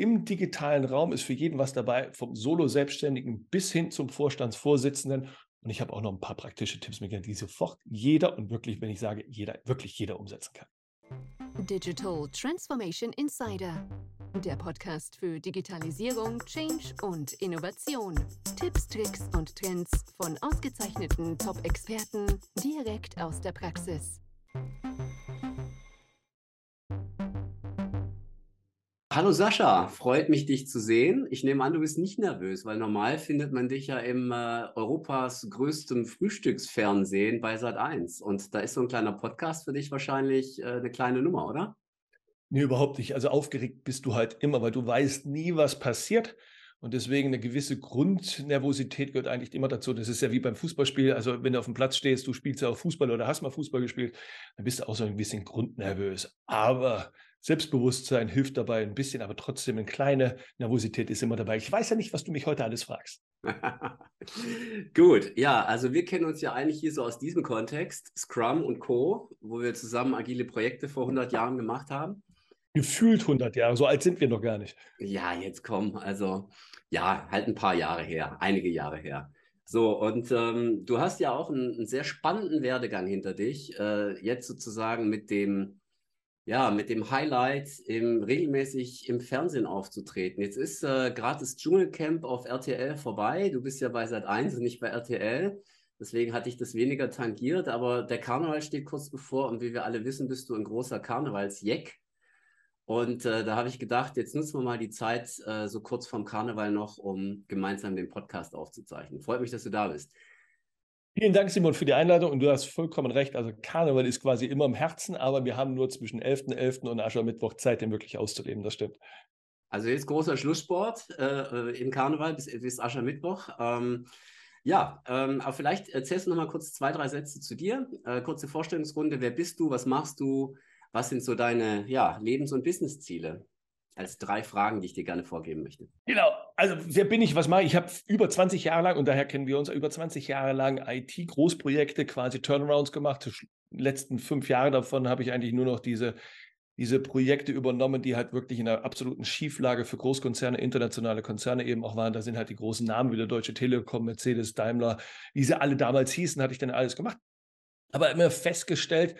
im digitalen Raum ist für jeden was dabei, vom Solo-Selbstständigen bis hin zum Vorstandsvorsitzenden. Und ich habe auch noch ein paar praktische Tipps mitgegeben, die sofort jeder und wirklich, wenn ich sage jeder, wirklich jeder umsetzen kann. Digital Transformation Insider. Der Podcast für Digitalisierung, Change und Innovation. Tipps, Tricks und Trends von ausgezeichneten Top-Experten direkt aus der Praxis. Hallo Sascha, freut mich, dich zu sehen. Ich nehme an, du bist nicht nervös, weil normal findet man dich ja im äh, Europas größtem Frühstücksfernsehen bei Sat1. Und da ist so ein kleiner Podcast für dich wahrscheinlich äh, eine kleine Nummer, oder? Nee, überhaupt nicht. Also aufgeregt bist du halt immer, weil du weißt nie, was passiert. Und deswegen eine gewisse Grundnervosität gehört eigentlich immer dazu. Das ist ja wie beim Fußballspiel. Also wenn du auf dem Platz stehst, du spielst ja auch Fußball oder hast mal Fußball gespielt, dann bist du auch so ein bisschen grundnervös. Aber Selbstbewusstsein hilft dabei ein bisschen, aber trotzdem eine kleine Nervosität ist immer dabei. Ich weiß ja nicht, was du mich heute alles fragst. Gut, ja, also wir kennen uns ja eigentlich hier so aus diesem Kontext, Scrum und Co., wo wir zusammen agile Projekte vor 100 Jahren gemacht haben. Gefühlt 100 Jahre, so alt sind wir noch gar nicht. Ja, jetzt komm, also ja, halt ein paar Jahre her, einige Jahre her. So, und ähm, du hast ja auch einen, einen, sehr spannenden Werdegang hinter dich, äh, jetzt sozusagen mit dem ja, mit dem Highlight, im, regelmäßig im Fernsehen aufzutreten. Jetzt ist äh, gerade das Dschungelcamp auf RTL vorbei. Du bist ja bei Sat1 und nicht bei RTL. Deswegen hatte ich das weniger tangiert, aber der Karneval steht kurz bevor und wie wir alle wissen, bist du ein großer Karnevalsjeck. Und äh, da habe ich gedacht, jetzt nutzen wir mal die Zeit äh, so kurz vorm Karneval noch, um gemeinsam den Podcast aufzuzeichnen. Freut mich, dass du da bist. Vielen Dank, Simon, für die Einladung. Und du hast vollkommen recht. Also Karneval ist quasi immer im Herzen, aber wir haben nur zwischen 11.11. .11. und Aschermittwoch Zeit, den wirklich auszuleben. Das stimmt. Also jetzt großer Schlusssport äh, im Karneval bis, bis Aschermittwoch. Ähm, ja, ähm, aber vielleicht erzählst du noch mal kurz zwei, drei Sätze zu dir. Äh, kurze Vorstellungsrunde. Wer bist du? Was machst du? Was sind so deine ja, Lebens- und Businessziele? Als drei Fragen, die ich dir gerne vorgeben möchte. Genau. Also, wer bin ich? Was mache ich? Ich habe über 20 Jahre lang, und daher kennen wir uns, über 20 Jahre lang IT-Großprojekte, quasi Turnarounds gemacht. Die letzten fünf Jahre davon habe ich eigentlich nur noch diese, diese Projekte übernommen, die halt wirklich in einer absoluten Schieflage für Großkonzerne, internationale Konzerne eben auch waren. Da sind halt die großen Namen wie der Deutsche Telekom, Mercedes, Daimler, wie sie alle damals hießen, hatte ich dann alles gemacht. Aber immer festgestellt,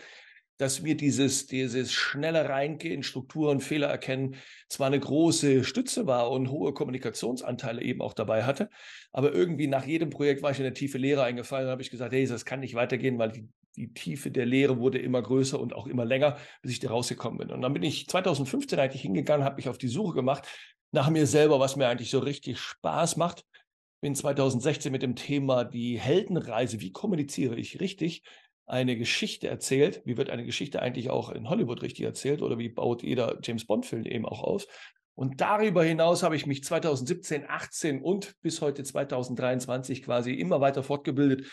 dass mir dieses, dieses schnelle Reingehen, Strukturen, Fehler erkennen, zwar eine große Stütze war und hohe Kommunikationsanteile eben auch dabei hatte, aber irgendwie nach jedem Projekt war ich in eine tiefe Lehre eingefallen und habe ich gesagt, hey, das kann nicht weitergehen, weil die, die Tiefe der Lehre wurde immer größer und auch immer länger, bis ich da rausgekommen bin. Und dann bin ich 2015 eigentlich hingegangen, habe mich auf die Suche gemacht nach mir selber, was mir eigentlich so richtig Spaß macht. Bin 2016 mit dem Thema die Heldenreise, wie kommuniziere ich richtig, eine Geschichte erzählt. Wie wird eine Geschichte eigentlich auch in Hollywood richtig erzählt oder wie baut jeder James Bond-Film eben auch aus? Und darüber hinaus habe ich mich 2017, 18 und bis heute 2023 quasi immer weiter fortgebildet,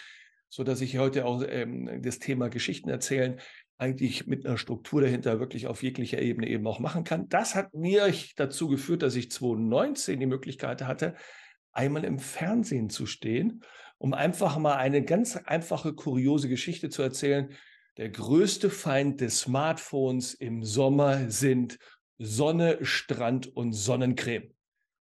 so dass ich heute auch ähm, das Thema Geschichten erzählen eigentlich mit einer Struktur dahinter wirklich auf jeglicher Ebene eben auch machen kann. Das hat mir dazu geführt, dass ich 2019 die Möglichkeit hatte, einmal im Fernsehen zu stehen um einfach mal eine ganz einfache, kuriose Geschichte zu erzählen. Der größte Feind des Smartphones im Sommer sind Sonne, Strand und Sonnencreme.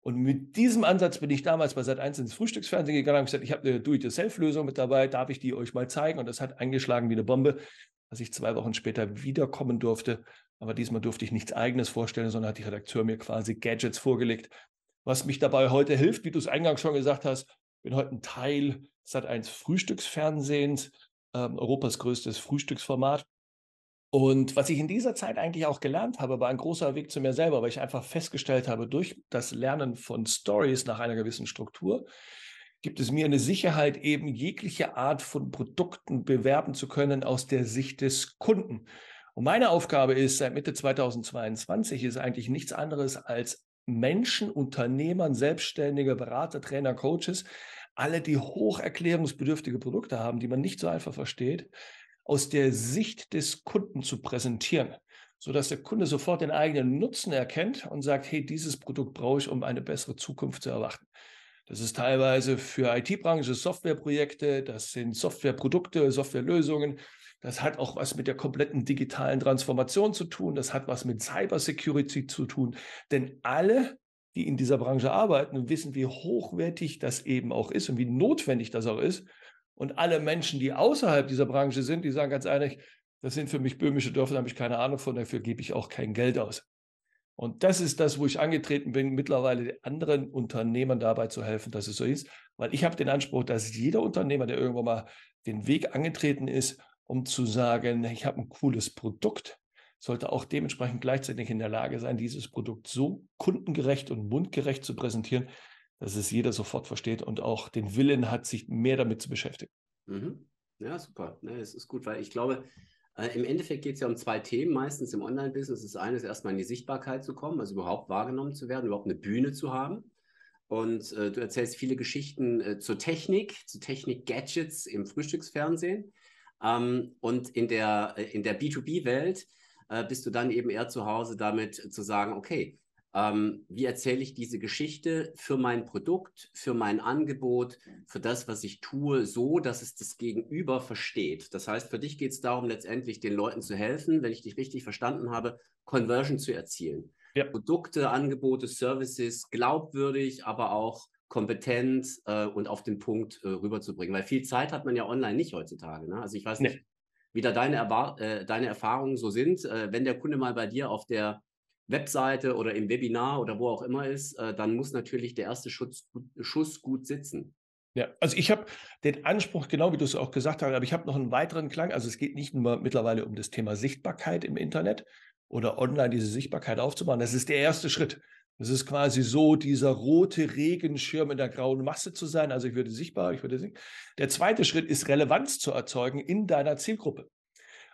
Und mit diesem Ansatz bin ich damals bei Sat1 ins Frühstücksfernsehen gegangen und gesagt, ich habe eine Do-it-yourself-Lösung mit dabei, darf ich die euch mal zeigen? Und das hat eingeschlagen wie eine Bombe, dass ich zwei Wochen später wiederkommen durfte. Aber diesmal durfte ich nichts Eigenes vorstellen, sondern hat die Redakteur mir quasi Gadgets vorgelegt, was mich dabei heute hilft, wie du es eingangs schon gesagt hast, bin heute ein Teil Sat1 Frühstücksfernsehens, ähm, Europas größtes Frühstücksformat. Und was ich in dieser Zeit eigentlich auch gelernt habe, war ein großer Weg zu mir selber, weil ich einfach festgestellt habe, durch das Lernen von Stories nach einer gewissen Struktur, gibt es mir eine Sicherheit, eben jegliche Art von Produkten bewerben zu können aus der Sicht des Kunden. Und meine Aufgabe ist seit Mitte 2022 ist eigentlich nichts anderes als Menschen, Unternehmern, Selbstständige, Berater, Trainer, Coaches, alle, die hocherklärungsbedürftige Produkte haben, die man nicht so einfach versteht, aus der Sicht des Kunden zu präsentieren, sodass der Kunde sofort den eigenen Nutzen erkennt und sagt, hey, dieses Produkt brauche ich, um eine bessere Zukunft zu erwarten. Das ist teilweise für IT-Branche Softwareprojekte, das sind Softwareprodukte, Softwarelösungen, das hat auch was mit der kompletten digitalen Transformation zu tun. Das hat was mit Cybersecurity zu tun. Denn alle die in dieser Branche arbeiten wissen, wie hochwertig das eben auch ist und wie notwendig das auch ist. Und alle Menschen, die außerhalb dieser Branche sind, die sagen ganz ehrlich, das sind für mich böhmische Dörfer, da habe ich keine Ahnung von, dafür gebe ich auch kein Geld aus. Und das ist das, wo ich angetreten bin, mittlerweile anderen Unternehmern dabei zu helfen, dass es so ist. Weil ich habe den Anspruch, dass jeder Unternehmer, der irgendwann mal den Weg angetreten ist, um zu sagen, ich habe ein cooles Produkt, sollte auch dementsprechend gleichzeitig in der Lage sein, dieses Produkt so kundengerecht und mundgerecht zu präsentieren, dass es jeder sofort versteht und auch den Willen hat, sich mehr damit zu beschäftigen. Mhm. Ja, super. Ja, es ist gut, weil ich glaube, äh, Im Endeffekt geht es ja um zwei Themen, meistens im Online-Business. Das eine ist erstmal in die Sichtbarkeit zu kommen, also überhaupt wahrgenommen zu werden, überhaupt eine Bühne zu haben. Und äh, du erzählst viele Geschichten äh, zur Technik, zu Technik-Gadgets im Frühstücksfernsehen. Ähm, und in der, äh, in der B2B-Welt äh, bist du dann eben eher zu Hause damit zu sagen, okay, ähm, wie erzähle ich diese Geschichte für mein Produkt, für mein Angebot, für das, was ich tue, so, dass es das Gegenüber versteht. Das heißt, für dich geht es darum, letztendlich den Leuten zu helfen, wenn ich dich richtig verstanden habe, Conversion zu erzielen. Ja. Produkte, Angebote, Services glaubwürdig, aber auch kompetent äh, und auf den Punkt äh, rüberzubringen. Weil viel Zeit hat man ja online nicht heutzutage. Ne? Also ich weiß nicht, nee. wie da deine, äh, deine Erfahrungen so sind. Äh, wenn der Kunde mal bei dir auf der Webseite oder im Webinar oder wo auch immer ist, äh, dann muss natürlich der erste Schuss, Schuss gut sitzen. Ja, also ich habe den Anspruch, genau wie du es auch gesagt hast, aber ich habe noch einen weiteren Klang. Also es geht nicht nur mittlerweile um das Thema Sichtbarkeit im Internet oder online diese Sichtbarkeit aufzubauen. Das ist der erste Schritt. Das ist quasi so, dieser rote Regenschirm in der grauen Masse zu sein. Also ich würde sichtbar, ich würde sehen. Der zweite Schritt ist Relevanz zu erzeugen in deiner Zielgruppe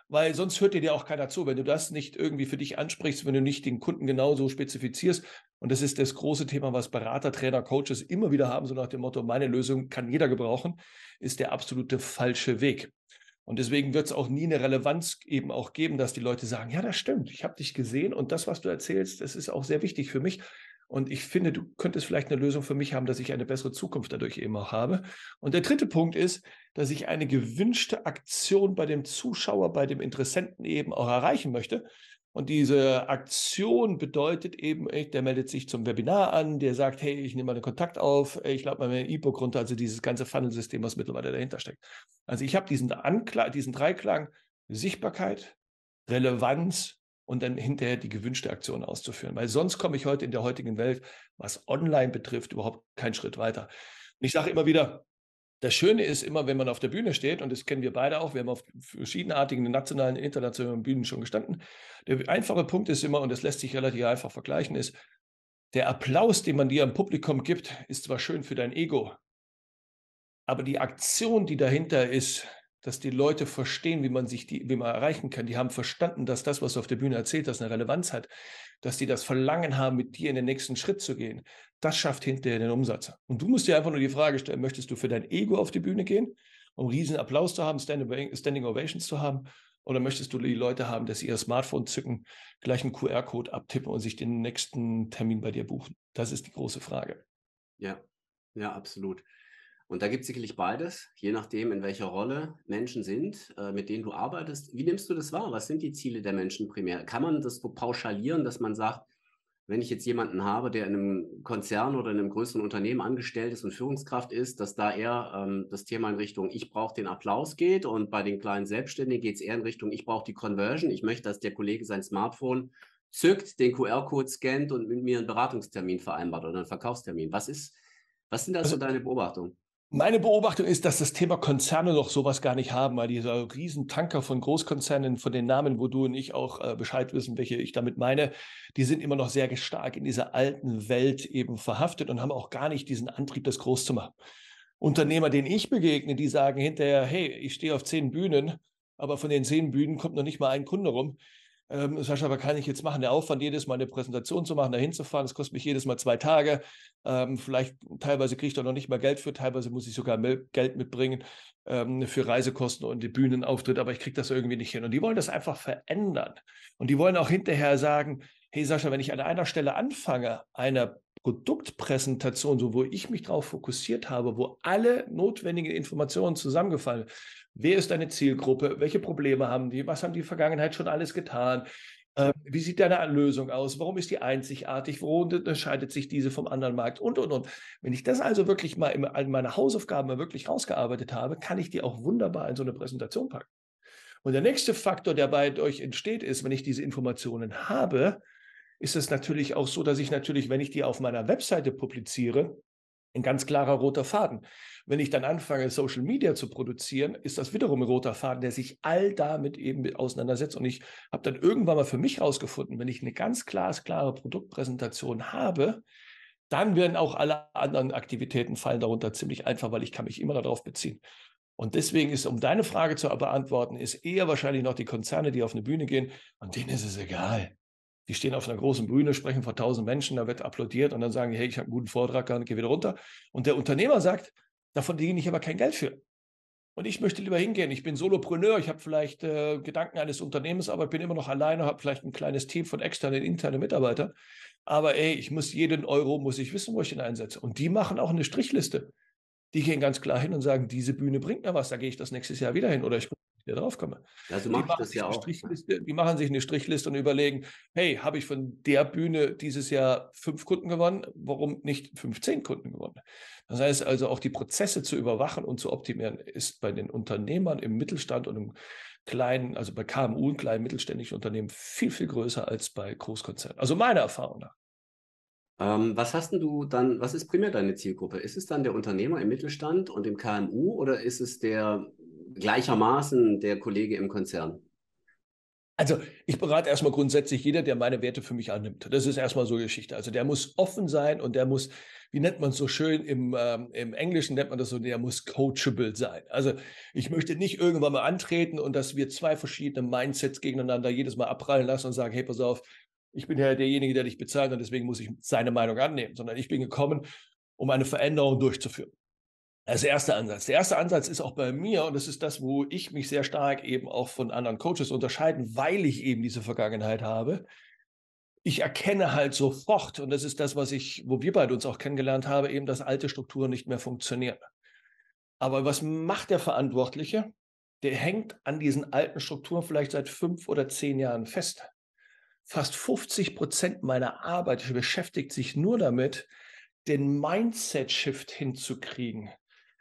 weil sonst hört dir dir auch keiner zu. Wenn du das nicht irgendwie für dich ansprichst, wenn du nicht den Kunden genauso spezifizierst, und das ist das große Thema, was Berater, Trainer, Coaches immer wieder haben, so nach dem Motto, meine Lösung kann jeder gebrauchen, ist der absolute falsche Weg. Und deswegen wird es auch nie eine Relevanz eben auch geben, dass die Leute sagen, ja, das stimmt, ich habe dich gesehen und das, was du erzählst, das ist auch sehr wichtig für mich. Und ich finde, du könntest vielleicht eine Lösung für mich haben, dass ich eine bessere Zukunft dadurch eben auch habe. Und der dritte Punkt ist, dass ich eine gewünschte Aktion bei dem Zuschauer, bei dem Interessenten eben auch erreichen möchte. Und diese Aktion bedeutet eben, der meldet sich zum Webinar an, der sagt, hey, ich nehme mal einen Kontakt auf, ich lade mal mein E-Book runter, also dieses ganze Funnelsystem, was mittlerweile dahinter steckt. Also ich habe diesen, Anklang, diesen Dreiklang Sichtbarkeit, Relevanz und dann hinterher die gewünschte Aktion auszuführen. Weil sonst komme ich heute in der heutigen Welt, was online betrifft, überhaupt keinen Schritt weiter. Und ich sage immer wieder, das Schöne ist immer, wenn man auf der Bühne steht, und das kennen wir beide auch, wir haben auf verschiedenartigen nationalen, internationalen Bühnen schon gestanden. Der einfache Punkt ist immer, und das lässt sich relativ einfach vergleichen, ist, der Applaus, den man dir am Publikum gibt, ist zwar schön für dein Ego, aber die Aktion, die dahinter ist, dass die Leute verstehen, wie man sich die, wie man erreichen kann. Die haben verstanden, dass das, was du auf der Bühne erzählt hast, eine Relevanz hat, dass die das Verlangen haben, mit dir in den nächsten Schritt zu gehen. Das schafft hinterher den Umsatz. Und du musst dir einfach nur die Frage stellen, möchtest du für dein Ego auf die Bühne gehen, um riesen Applaus zu haben, Standing Ovations zu haben? Oder möchtest du die Leute haben, dass sie ihr Smartphone zücken, gleich einen QR-Code abtippen und sich den nächsten Termin bei dir buchen? Das ist die große Frage. Ja, ja, absolut. Und da gibt es sicherlich beides, je nachdem, in welcher Rolle Menschen sind, äh, mit denen du arbeitest. Wie nimmst du das wahr? Was sind die Ziele der Menschen primär? Kann man das so pauschalieren, dass man sagt, wenn ich jetzt jemanden habe, der in einem Konzern oder in einem größeren Unternehmen angestellt ist und Führungskraft ist, dass da eher ähm, das Thema in Richtung ich brauche den Applaus geht und bei den kleinen Selbstständigen geht es eher in Richtung ich brauche die Conversion. Ich möchte, dass der Kollege sein Smartphone zückt, den QR-Code scannt und mit mir einen Beratungstermin vereinbart oder einen Verkaufstermin. Was ist, was sind da also, so deine Beobachtungen? Meine Beobachtung ist, dass das Thema Konzerne noch sowas gar nicht haben, weil dieser Riesentanker von Großkonzernen, von den Namen, wo du und ich auch äh, Bescheid wissen, welche ich damit meine, die sind immer noch sehr stark in dieser alten Welt eben verhaftet und haben auch gar nicht diesen Antrieb, das groß zu machen. Unternehmer, denen ich begegne, die sagen hinterher, hey, ich stehe auf zehn Bühnen, aber von den zehn Bühnen kommt noch nicht mal ein Kunde rum. Ähm, Sascha, was kann ich jetzt machen? Der Aufwand, jedes Mal eine Präsentation zu machen, da hinzufahren, das kostet mich jedes Mal zwei Tage. Ähm, vielleicht teilweise kriege ich da noch nicht mal Geld für, teilweise muss ich sogar Geld mitbringen ähm, für Reisekosten und die Bühnenauftritt, aber ich kriege das irgendwie nicht hin. Und die wollen das einfach verändern. Und die wollen auch hinterher sagen, hey Sascha, wenn ich an einer Stelle anfange, einer Produktpräsentation, so wo ich mich darauf fokussiert habe, wo alle notwendigen Informationen zusammengefallen Wer ist deine Zielgruppe? Welche Probleme haben die? Was haben die in der Vergangenheit schon alles getan? Ähm, wie sieht deine Lösung aus? Warum ist die einzigartig? Wo unterscheidet sich diese vom anderen Markt? Und, und, und. Wenn ich das also wirklich mal in, in meine Hausaufgaben mal wirklich rausgearbeitet habe, kann ich die auch wunderbar in so eine Präsentation packen. Und der nächste Faktor, der bei euch entsteht, ist, wenn ich diese Informationen habe, ist es natürlich auch so, dass ich natürlich, wenn ich die auf meiner Webseite publiziere, ein ganz klarer roter Faden. Wenn ich dann anfange, Social Media zu produzieren, ist das wiederum ein roter Faden, der sich all damit eben auseinandersetzt. Und ich habe dann irgendwann mal für mich herausgefunden, wenn ich eine ganz glasklare Produktpräsentation habe, dann werden auch alle anderen Aktivitäten fallen darunter ziemlich einfach, weil ich kann mich immer darauf beziehen. Und deswegen ist, um deine Frage zu beantworten, ist eher wahrscheinlich noch die Konzerne, die auf eine Bühne gehen, und denen ist es egal. Die stehen auf einer großen Bühne, sprechen vor tausend Menschen, da wird applaudiert und dann sagen, hey, ich habe einen guten Vortrag, gehe wieder runter. Und der Unternehmer sagt, davon verdiene ich aber kein Geld für. Und ich möchte lieber hingehen. Ich bin Solopreneur, ich habe vielleicht äh, Gedanken eines Unternehmens, aber ich bin immer noch alleine, habe vielleicht ein kleines Team von externen, internen Mitarbeitern. Aber ey, ich muss jeden Euro, muss ich wissen, wo ich ihn einsetze. Und die machen auch eine Strichliste. Die gehen ganz klar hin und sagen, diese Bühne bringt mir was, da gehe ich das nächstes Jahr wieder hin oder ich wieder drauf komme. Ja, so mache das ja auch. Die machen sich eine Strichliste und überlegen, hey, habe ich von der Bühne dieses Jahr fünf Kunden gewonnen? Warum nicht 15 Kunden gewonnen? Das heißt also, auch die Prozesse zu überwachen und zu optimieren, ist bei den Unternehmern im Mittelstand und im kleinen, also bei KMU und kleinen mittelständischen Unternehmen viel, viel größer als bei Großkonzernen. Also meiner Erfahrung nach. Ähm, was hast du dann, was ist primär deine Zielgruppe? Ist es dann der Unternehmer im Mittelstand und im KMU oder ist es der gleichermaßen der Kollege im Konzern? Also ich berate erstmal grundsätzlich jeder, der meine Werte für mich annimmt. Das ist erstmal so Geschichte. Also der muss offen sein und der muss, wie nennt man es so schön, im, ähm, im Englischen nennt man das so, der muss coachable sein. Also ich möchte nicht irgendwann mal antreten und dass wir zwei verschiedene Mindsets gegeneinander jedes Mal abprallen lassen und sagen, hey, pass auf, ich bin ja derjenige, der dich bezahlt und deswegen muss ich seine Meinung annehmen, sondern ich bin gekommen, um eine Veränderung durchzuführen. Das ist der erste Ansatz. Der erste Ansatz ist auch bei mir, und das ist das, wo ich mich sehr stark eben auch von anderen Coaches unterscheiden, weil ich eben diese Vergangenheit habe. Ich erkenne halt sofort, und das ist das, was ich, wo wir beide uns auch kennengelernt haben, eben, dass alte Strukturen nicht mehr funktionieren. Aber was macht der Verantwortliche? Der hängt an diesen alten Strukturen vielleicht seit fünf oder zehn Jahren fest. Fast 50 Prozent meiner Arbeit beschäftigt sich nur damit, den Mindset-Shift hinzukriegen.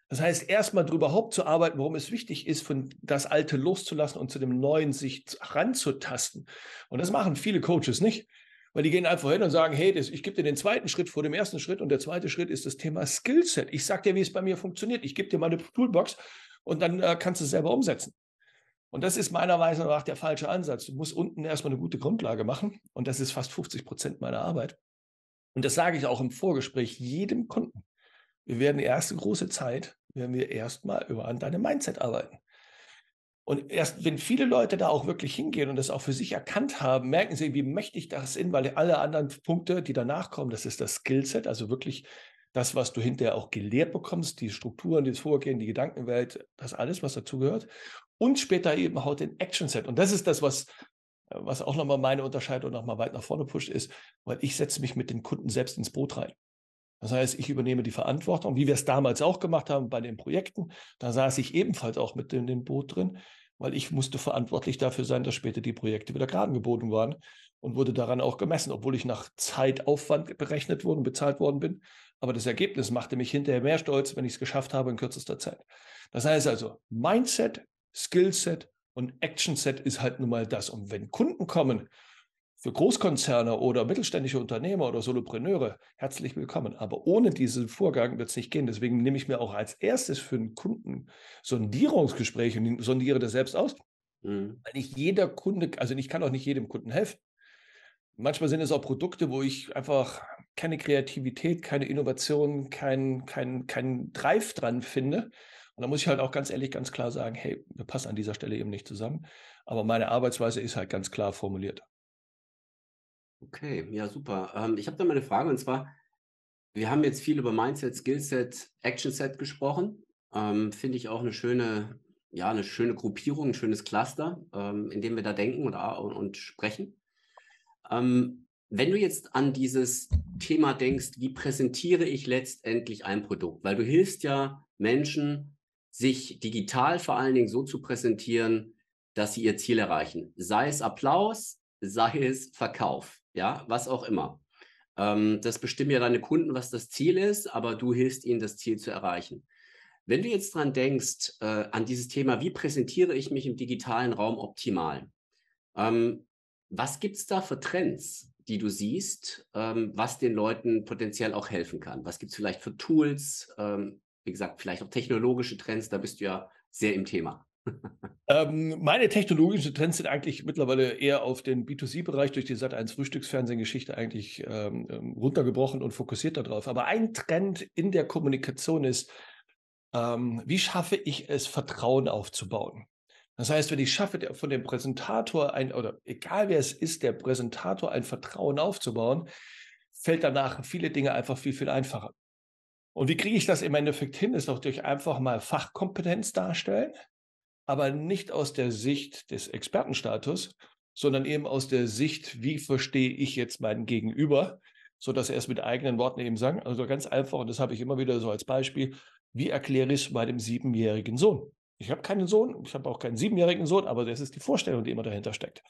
Das heißt, erstmal darüber überhaupt zu arbeiten, warum es wichtig ist, von das Alte loszulassen und zu dem Neuen sich ranzutasten. Und das machen viele Coaches nicht, weil die gehen einfach hin und sagen, hey, das, ich gebe dir den zweiten Schritt vor dem ersten Schritt und der zweite Schritt ist das Thema Skillset. Ich sage dir, wie es bei mir funktioniert. Ich gebe dir meine Toolbox und dann äh, kannst du es selber umsetzen. Und das ist meiner Weise nach der falsche Ansatz. Du musst unten erstmal eine gute Grundlage machen und das ist fast 50 Prozent meiner Arbeit. Und das sage ich auch im Vorgespräch jedem Kunden. Wir werden die erste große Zeit, werden wir erstmal über an deinem Mindset arbeiten. Und erst wenn viele Leute da auch wirklich hingehen und das auch für sich erkannt haben, merken sie, wie mächtig das ist, weil alle anderen Punkte, die danach kommen, das ist das Skillset, also wirklich das, was du hinterher auch gelehrt bekommst, die Strukturen, das Vorgehen, die Gedankenwelt, das alles, was dazugehört. Und später eben auch den Action-Set. Und das ist das, was, was auch nochmal meine Unterscheidung nochmal weit nach vorne pusht, ist, weil ich setze mich mit den Kunden selbst ins Boot rein. Das heißt, ich übernehme die Verantwortung, wie wir es damals auch gemacht haben bei den Projekten. Da saß ich ebenfalls auch mit in dem Boot drin, weil ich musste verantwortlich dafür sein, dass später die Projekte wieder gerade geboten waren und wurde daran auch gemessen, obwohl ich nach Zeitaufwand berechnet worden, bezahlt worden bin. Aber das Ergebnis machte mich hinterher mehr stolz, wenn ich es geschafft habe in kürzester Zeit. Das heißt also, Mindset, Skillset und Actionset ist halt nun mal das. Und wenn Kunden kommen für Großkonzerne oder mittelständische Unternehmer oder Solopreneure herzlich willkommen. Aber ohne diesen Vorgang wird es nicht gehen. Deswegen nehme ich mir auch als erstes für einen Kunden Sondierungsgespräch und sondiere das selbst aus. Mhm. Weil nicht jeder Kunde, also ich kann auch nicht jedem Kunden helfen. Manchmal sind es auch Produkte, wo ich einfach keine Kreativität, keine Innovation, kein, kein, kein Drive dran finde. Und da muss ich halt auch ganz ehrlich, ganz klar sagen, hey, wir passen an dieser Stelle eben nicht zusammen. Aber meine Arbeitsweise ist halt ganz klar formuliert. Okay, ja, super. Ähm, ich habe da mal eine Frage und zwar, wir haben jetzt viel über Mindset, Skillset, Actionset gesprochen. Ähm, Finde ich auch eine schöne, ja, eine schöne Gruppierung, ein schönes Cluster, ähm, in dem wir da denken und, und, sprechen. Ähm, wenn du jetzt an dieses Thema denkst, wie präsentiere ich letztendlich ein Produkt? Weil du hilfst ja Menschen, sich digital vor allen Dingen so zu präsentieren, dass sie ihr Ziel erreichen. Sei es Applaus, sei es Verkauf, ja, was auch immer. Ähm, das bestimmen ja deine Kunden, was das Ziel ist, aber du hilfst ihnen, das Ziel zu erreichen. Wenn du jetzt dran denkst, äh, an dieses Thema, wie präsentiere ich mich im digitalen Raum optimal? Ähm, was gibt es da für Trends, die du siehst, ähm, was den Leuten potenziell auch helfen kann? Was gibt es vielleicht für Tools? Ähm, wie gesagt, vielleicht auch technologische Trends, da bist du ja sehr im Thema. Ähm, meine technologischen Trends sind eigentlich mittlerweile eher auf den B2C-Bereich durch die Sat1 Frühstücksfernsehen-Geschichte eigentlich ähm, ähm, runtergebrochen und fokussiert darauf. Aber ein Trend in der Kommunikation ist, ähm, wie schaffe ich es, Vertrauen aufzubauen? Das heißt, wenn ich schaffe, von dem Präsentator ein, oder egal wer es ist, der Präsentator ein Vertrauen aufzubauen, fällt danach viele Dinge einfach viel, viel einfacher. Und wie kriege ich das im Endeffekt hin? Ist doch durch einfach mal Fachkompetenz darstellen, aber nicht aus der Sicht des Expertenstatus, sondern eben aus der Sicht, wie verstehe ich jetzt meinen Gegenüber, sodass er es mit eigenen Worten eben sagt. Also ganz einfach, und das habe ich immer wieder so als Beispiel, wie erkläre ich es meinem siebenjährigen Sohn? Ich habe keinen Sohn, ich habe auch keinen siebenjährigen Sohn, aber das ist die Vorstellung, die immer dahinter steckt.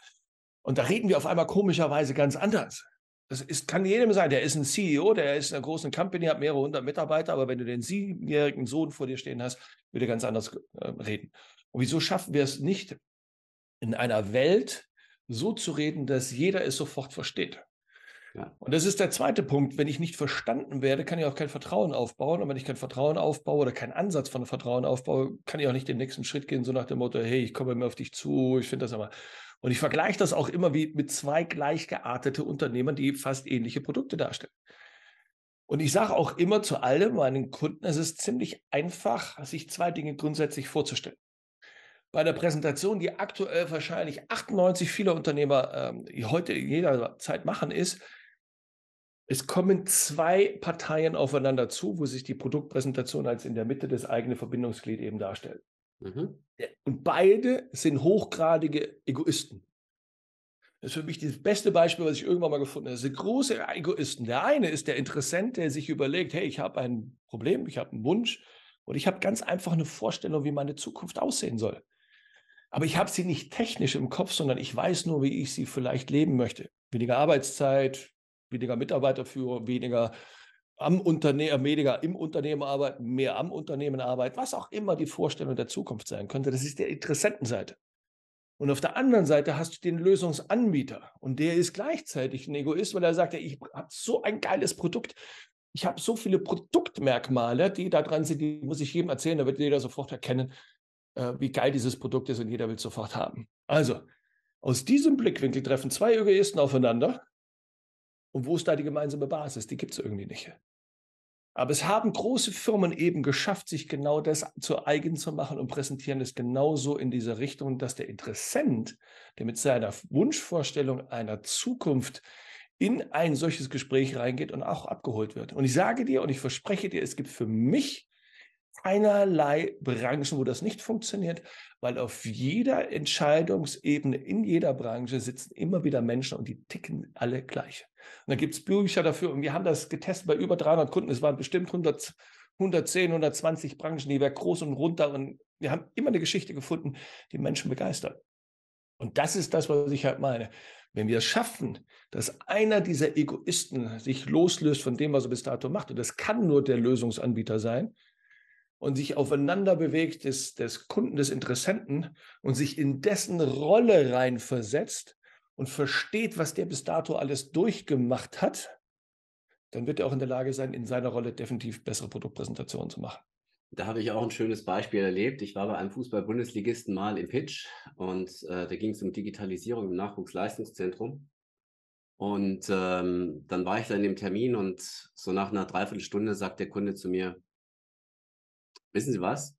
Und da reden wir auf einmal komischerweise ganz anders. Das ist, kann jedem sein, der ist ein CEO, der ist in einer großen Company, hat mehrere hundert Mitarbeiter, aber wenn du den siebenjährigen Sohn vor dir stehen hast, wird er ganz anders äh, reden. Und wieso schaffen wir es nicht, in einer Welt so zu reden, dass jeder es sofort versteht? Ja. Und das ist der zweite Punkt. Wenn ich nicht verstanden werde, kann ich auch kein Vertrauen aufbauen. Und wenn ich kein Vertrauen aufbaue oder keinen Ansatz von Vertrauen aufbaue, kann ich auch nicht den nächsten Schritt gehen, so nach dem Motto, hey, ich komme mir auf dich zu, ich finde das aber. Und ich vergleiche das auch immer wie mit zwei gleichgeartete Unternehmern, die fast ähnliche Produkte darstellen. Und ich sage auch immer zu allen meinen Kunden, es ist ziemlich einfach, sich zwei Dinge grundsätzlich vorzustellen. Bei der Präsentation, die aktuell wahrscheinlich 98 viele Unternehmer ähm, heute in jeder Zeit machen, ist, es kommen zwei Parteien aufeinander zu, wo sich die Produktpräsentation als in der Mitte das eigene Verbindungsglied eben darstellt. Mhm. Und beide sind hochgradige Egoisten. Das ist für mich das beste Beispiel, was ich irgendwann mal gefunden habe. Das sind große Egoisten. Der eine ist der Interessent, der sich überlegt, hey, ich habe ein Problem, ich habe einen Wunsch und ich habe ganz einfach eine Vorstellung, wie meine Zukunft aussehen soll. Aber ich habe sie nicht technisch im Kopf, sondern ich weiß nur, wie ich sie vielleicht leben möchte. Weniger Arbeitszeit, weniger Mitarbeiterführung, weniger am Unternehmen, weniger im Unternehmen arbeiten, mehr am Unternehmen arbeiten, was auch immer die Vorstellung der Zukunft sein könnte. Das ist der Interessentenseite. Und auf der anderen Seite hast du den Lösungsanbieter und der ist gleichzeitig ein Egoist, weil er sagt, ich habe so ein geiles Produkt. Ich habe so viele Produktmerkmale, die da dran sind, die muss ich jedem erzählen, da wird jeder sofort erkennen, äh, wie geil dieses Produkt ist und jeder will es sofort haben. Also, aus diesem Blickwinkel treffen zwei Egoisten aufeinander und wo ist da die gemeinsame Basis? Die gibt es irgendwie nicht. Aber es haben große Firmen eben geschafft, sich genau das zu eigen zu machen und präsentieren es genauso in dieser Richtung, dass der Interessent, der mit seiner Wunschvorstellung einer Zukunft in ein solches Gespräch reingeht und auch abgeholt wird. Und ich sage dir und ich verspreche dir, es gibt für mich keinerlei Branchen, wo das nicht funktioniert, weil auf jeder Entscheidungsebene in jeder Branche sitzen immer wieder Menschen und die ticken alle gleich. Und da gibt es Bücher dafür und wir haben das getestet bei über 300 Kunden. Es waren bestimmt 100, 110, 120 Branchen, die wären groß und runter und wir haben immer eine Geschichte gefunden, die Menschen begeistert. Und das ist das, was ich halt meine. Wenn wir es schaffen, dass einer dieser Egoisten sich loslöst von dem, was er bis dato macht, und das kann nur der Lösungsanbieter sein, und sich aufeinander bewegt des, des Kunden, des Interessenten und sich in dessen Rolle reinversetzt und versteht, was der bis dato alles durchgemacht hat, dann wird er auch in der Lage sein, in seiner Rolle definitiv bessere Produktpräsentationen zu machen. Da habe ich auch ein schönes Beispiel erlebt. Ich war bei einem Fußball-Bundesligisten mal im Pitch und äh, da ging es um Digitalisierung im Nachwuchsleistungszentrum. Und ähm, dann war ich da in dem Termin und so nach einer Dreiviertelstunde sagt der Kunde zu mir, wissen Sie was?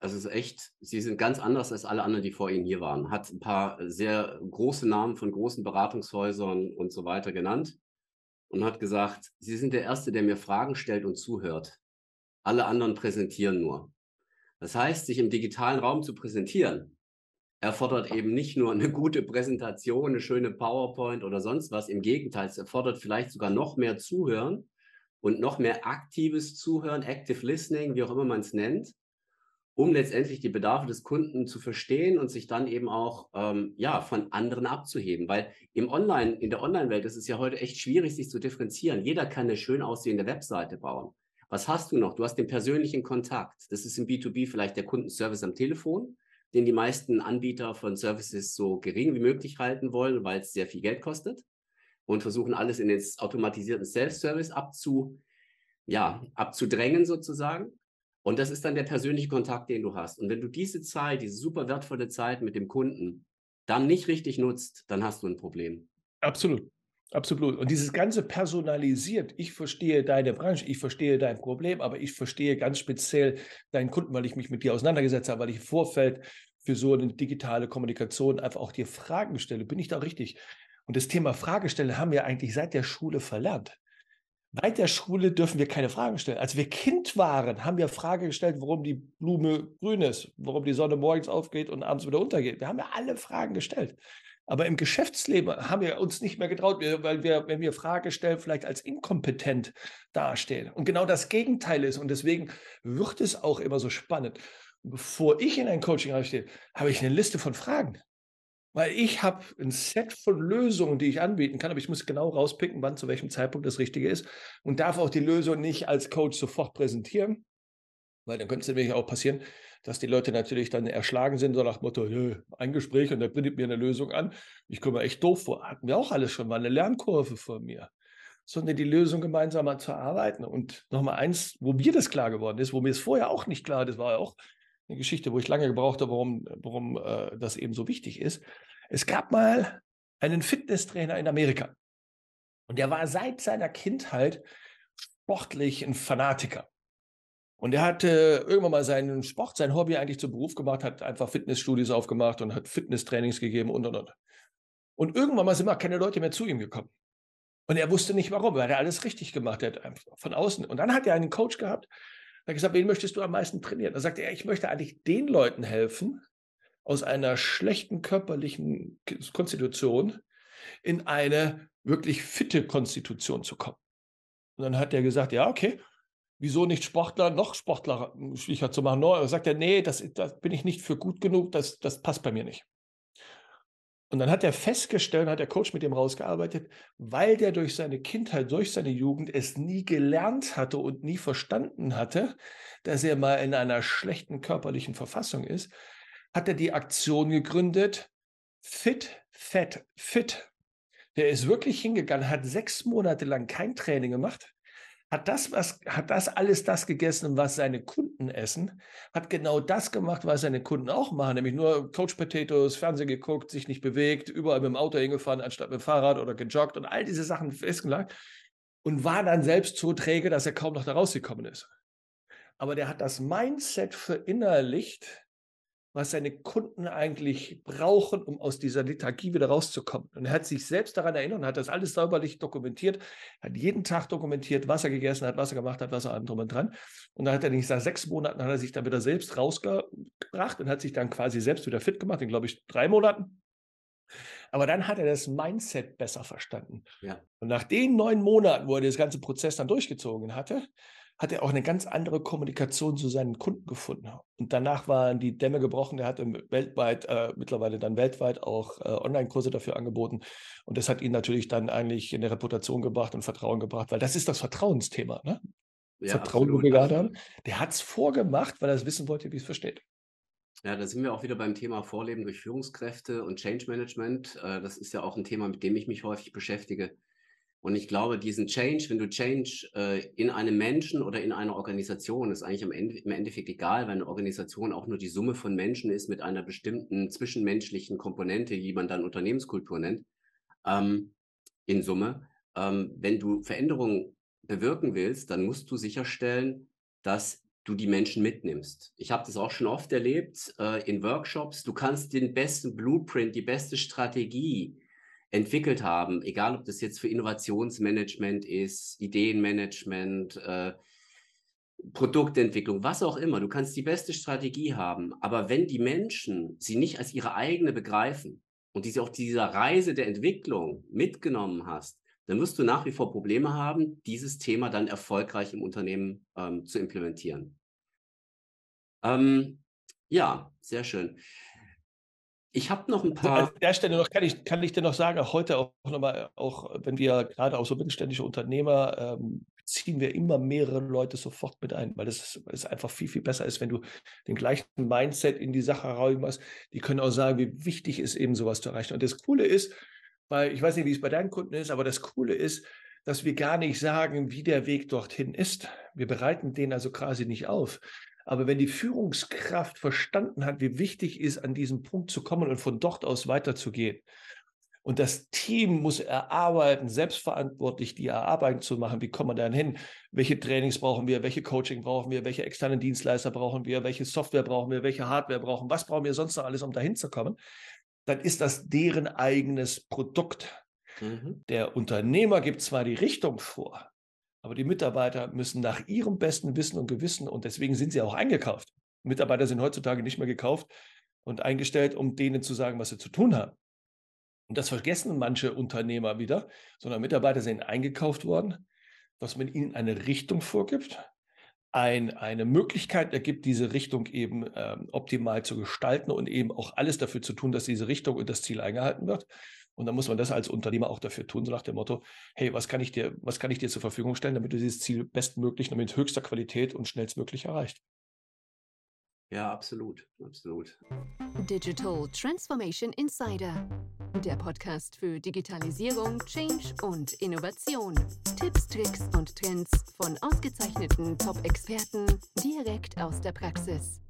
Es ist echt, Sie sind ganz anders als alle anderen, die vor Ihnen hier waren. Hat ein paar sehr große Namen von großen Beratungshäusern und so weiter genannt und hat gesagt, Sie sind der Erste, der mir Fragen stellt und zuhört. Alle anderen präsentieren nur. Das heißt, sich im digitalen Raum zu präsentieren, erfordert eben nicht nur eine gute Präsentation, eine schöne PowerPoint oder sonst was. Im Gegenteil, es erfordert vielleicht sogar noch mehr Zuhören und noch mehr aktives Zuhören, Active Listening, wie auch immer man es nennt. um letztendlich die Bedarfe des Kunden zu verstehen und sich dann eben auch ähm, ja, von anderen abzuheben. Weil im Online, in der Online-Welt ist es ja heute echt schwierig, sich zu differenzieren. Jeder kann eine schön aussehende Webseite bauen. Was hast du noch? Du hast den persönlichen Kontakt. Das ist im B2B vielleicht der Kundenservice am Telefon, den die meisten Anbieter von Services so gering wie möglich halten wollen, weil es sehr viel Geld kostet und versuchen alles in den automatisierten Self-Service abzu, ja, abzudrängen sozusagen. Und das ist dann der persönliche Kontakt, den du hast. Und wenn du diese Zeit, diese super wertvolle Zeit mit dem Kunden dann nicht richtig nutzt, dann hast du ein Problem. Absolut. Absolut. Und dieses ganze personalisiert, ich verstehe deine Branche, ich verstehe dein Problem, aber ich verstehe ganz speziell deinen Kunden, weil ich mich mit dir auseinandergesetzt habe, weil ich im Vorfeld für so eine digitale Kommunikation einfach auch dir Fragen stelle. Bin ich da richtig? Und das Thema Fragestelle haben wir eigentlich seit der Schule verlernt. Seit der Schule dürfen wir keine Fragen stellen. Als wir Kind waren, haben wir Fragen gestellt, warum die Blume grün ist, warum die Sonne morgens aufgeht und abends wieder untergeht. Wir haben ja alle Fragen gestellt. Aber im Geschäftsleben haben wir uns nicht mehr getraut, weil wir, wenn wir Fragen stellen, vielleicht als inkompetent dastehen. Und genau das Gegenteil ist. Und deswegen wird es auch immer so spannend. Bevor ich in ein Coaching reinstehe, habe ich eine Liste von Fragen. Weil ich habe ein Set von Lösungen, die ich anbieten kann, aber ich muss genau rauspicken, wann zu welchem Zeitpunkt das Richtige ist und darf auch die Lösung nicht als Coach sofort präsentieren, weil dann könnte es nämlich auch passieren, dass die Leute natürlich dann erschlagen sind, so nach Motto, ein Gespräch und der bringt mir eine Lösung an. Ich komme echt doof vor. Hatten wir auch alles schon mal eine Lernkurve von mir. Sondern die Lösung gemeinsam mal zu erarbeiten. Und nochmal eins, wo mir das klar geworden ist, wo mir es vorher auch nicht klar, das war ja auch eine Geschichte, wo ich lange gebraucht habe, warum, warum äh, das eben so wichtig ist. Es gab mal einen Fitnesstrainer in Amerika. Und der war seit seiner Kindheit sportlich ein Fanatiker. Und er hatte irgendwann mal seinen Sport, sein Hobby eigentlich zum Beruf gemacht, hat einfach Fitnessstudios aufgemacht und hat Fitnesstrainings gegeben und und und. Und irgendwann mal sind mal keine Leute mehr zu ihm gekommen. Und er wusste nicht warum, weil er alles richtig gemacht hat, von außen. Und dann hat er einen Coach gehabt, der hat gesagt, wen möchtest du am meisten trainieren? Da sagte er, ich möchte eigentlich den Leuten helfen, aus einer schlechten körperlichen Konstitution in eine wirklich fitte Konstitution zu kommen. Und dann hat er gesagt, ja, okay, wieso nicht Sportler noch Sportler schwieriger zu machen? Da sagt er, nee, das, das bin ich nicht für gut genug, das, das passt bei mir nicht. Und dann hat er festgestellt, hat der Coach mit ihm rausgearbeitet, weil der durch seine Kindheit, durch seine Jugend es nie gelernt hatte und nie verstanden hatte, dass er mal in einer schlechten körperlichen Verfassung ist, hat er die Aktion gegründet, Fit, Fat, Fit. Der ist wirklich hingegangen, hat sechs Monate lang kein Training gemacht, hat das, was, hat das alles das gegessen, was seine Kunden essen, hat genau das gemacht, was seine Kunden auch machen, nämlich nur Coach Potatoes, Fernsehen geguckt, sich nicht bewegt, überall mit dem Auto hingefahren, anstatt mit dem Fahrrad oder gejoggt und all diese Sachen festgelegt und war dann selbst so träge, dass er kaum noch da rausgekommen ist. Aber der hat das Mindset verinnerlicht, was seine Kunden eigentlich brauchen, um aus dieser Lethargie wieder rauszukommen. Und er hat sich selbst daran erinnert und hat das alles sauberlich dokumentiert, hat jeden Tag dokumentiert, was er gegessen hat, was er gemacht hat, was er drum und dran. Und dann hat er nicht nach sechs Monaten hat er sich dann wieder selbst rausgebracht und hat sich dann quasi selbst wieder fit gemacht, in glaube ich drei Monaten. Aber dann hat er das Mindset besser verstanden. Ja. Und nach den neun Monaten, wo er das ganze Prozess dann durchgezogen hatte, hat er auch eine ganz andere Kommunikation zu seinen Kunden gefunden. Und danach waren die Dämme gebrochen. Er hat weltweit, äh, mittlerweile dann weltweit auch äh, Online-Kurse dafür angeboten. Und das hat ihn natürlich dann eigentlich in der Reputation gebracht und Vertrauen gebracht, weil das ist das Vertrauensthema. Ne? Ja, Vertrauen, wo wir gerade haben. Der hat es vorgemacht, weil er es wissen wollte, wie es versteht. Ja, da sind wir auch wieder beim Thema Vorleben durch Führungskräfte und Change Management. Äh, das ist ja auch ein Thema, mit dem ich mich häufig beschäftige. Und ich glaube, diesen Change, wenn du Change äh, in einem Menschen oder in einer Organisation, ist eigentlich im, Ende, im Endeffekt egal, weil eine Organisation auch nur die Summe von Menschen ist mit einer bestimmten zwischenmenschlichen Komponente, die man dann Unternehmenskultur nennt, ähm, in Summe. Ähm, wenn du Veränderungen bewirken willst, dann musst du sicherstellen, dass du die Menschen mitnimmst. Ich habe das auch schon oft erlebt äh, in Workshops. Du kannst den besten Blueprint, die beste Strategie, entwickelt haben, egal ob das jetzt für Innovationsmanagement ist, Ideenmanagement, äh, Produktentwicklung, was auch immer. Du kannst die beste Strategie haben, aber wenn die Menschen sie nicht als ihre eigene begreifen und diese auf dieser Reise der Entwicklung mitgenommen hast, dann wirst du nach wie vor Probleme haben, dieses Thema dann erfolgreich im Unternehmen ähm, zu implementieren. Ähm, Ja, sehr schön. Ich habe noch ein Also paar. an der Stelle noch kann ich, kann ich dir noch sagen, auch heute auch nochmal, auch wenn wir gerade auch so mittelständische Unternehmer, ähm, ziehen wir immer mehrere Leute sofort mit ein, weil es ist einfach viel, viel besser ist, wenn du den gleichen Mindset in die Sache reinmachst. Die können auch sagen, wie wichtig ist eben sowas zu erreichen. Und das Coole ist, weil ich weiß nicht, wie es bei deinen Kunden ist, aber das Coole ist, dass wir gar nicht sagen, wie der Weg dorthin ist. Wir bereiten den also quasi nicht auf. Aber wenn die Führungskraft verstanden hat, wie wichtig ist, an diesen Punkt zu kommen und von dort aus weiterzugehen, und das Team muss erarbeiten, selbstverantwortlich die Erarbeitung zu machen. Wie kommen wir dann hin? Welche Trainings brauchen wir? Welche Coaching brauchen wir? Welche externen Dienstleister brauchen wir? Welche Software brauchen wir? Welche Hardware brauchen wir? Was brauchen wir sonst noch alles, um dahin zu kommen? Dann ist das deren eigenes Produkt. Mhm. Der Unternehmer gibt zwar die Richtung vor, aber die Mitarbeiter müssen nach ihrem besten Wissen und Gewissen und deswegen sind sie auch eingekauft. Mitarbeiter sind heutzutage nicht mehr gekauft und eingestellt, um denen zu sagen, was sie zu tun haben. Und das vergessen manche Unternehmer wieder, sondern Mitarbeiter sind eingekauft worden, dass man ihnen eine Richtung vorgibt, ein, eine Möglichkeit ergibt, diese Richtung eben ähm, optimal zu gestalten und eben auch alles dafür zu tun, dass diese Richtung und das Ziel eingehalten wird. Und dann muss man das als Unternehmer auch dafür tun, so nach dem Motto, hey, was kann ich dir, was kann ich dir zur Verfügung stellen, damit du dieses Ziel bestmöglich und mit höchster Qualität und schnellstmöglich erreicht. Ja, absolut, absolut. Digital Transformation Insider. Der Podcast für Digitalisierung, Change und Innovation. Tipps, Tricks und Trends von ausgezeichneten Top-Experten direkt aus der Praxis.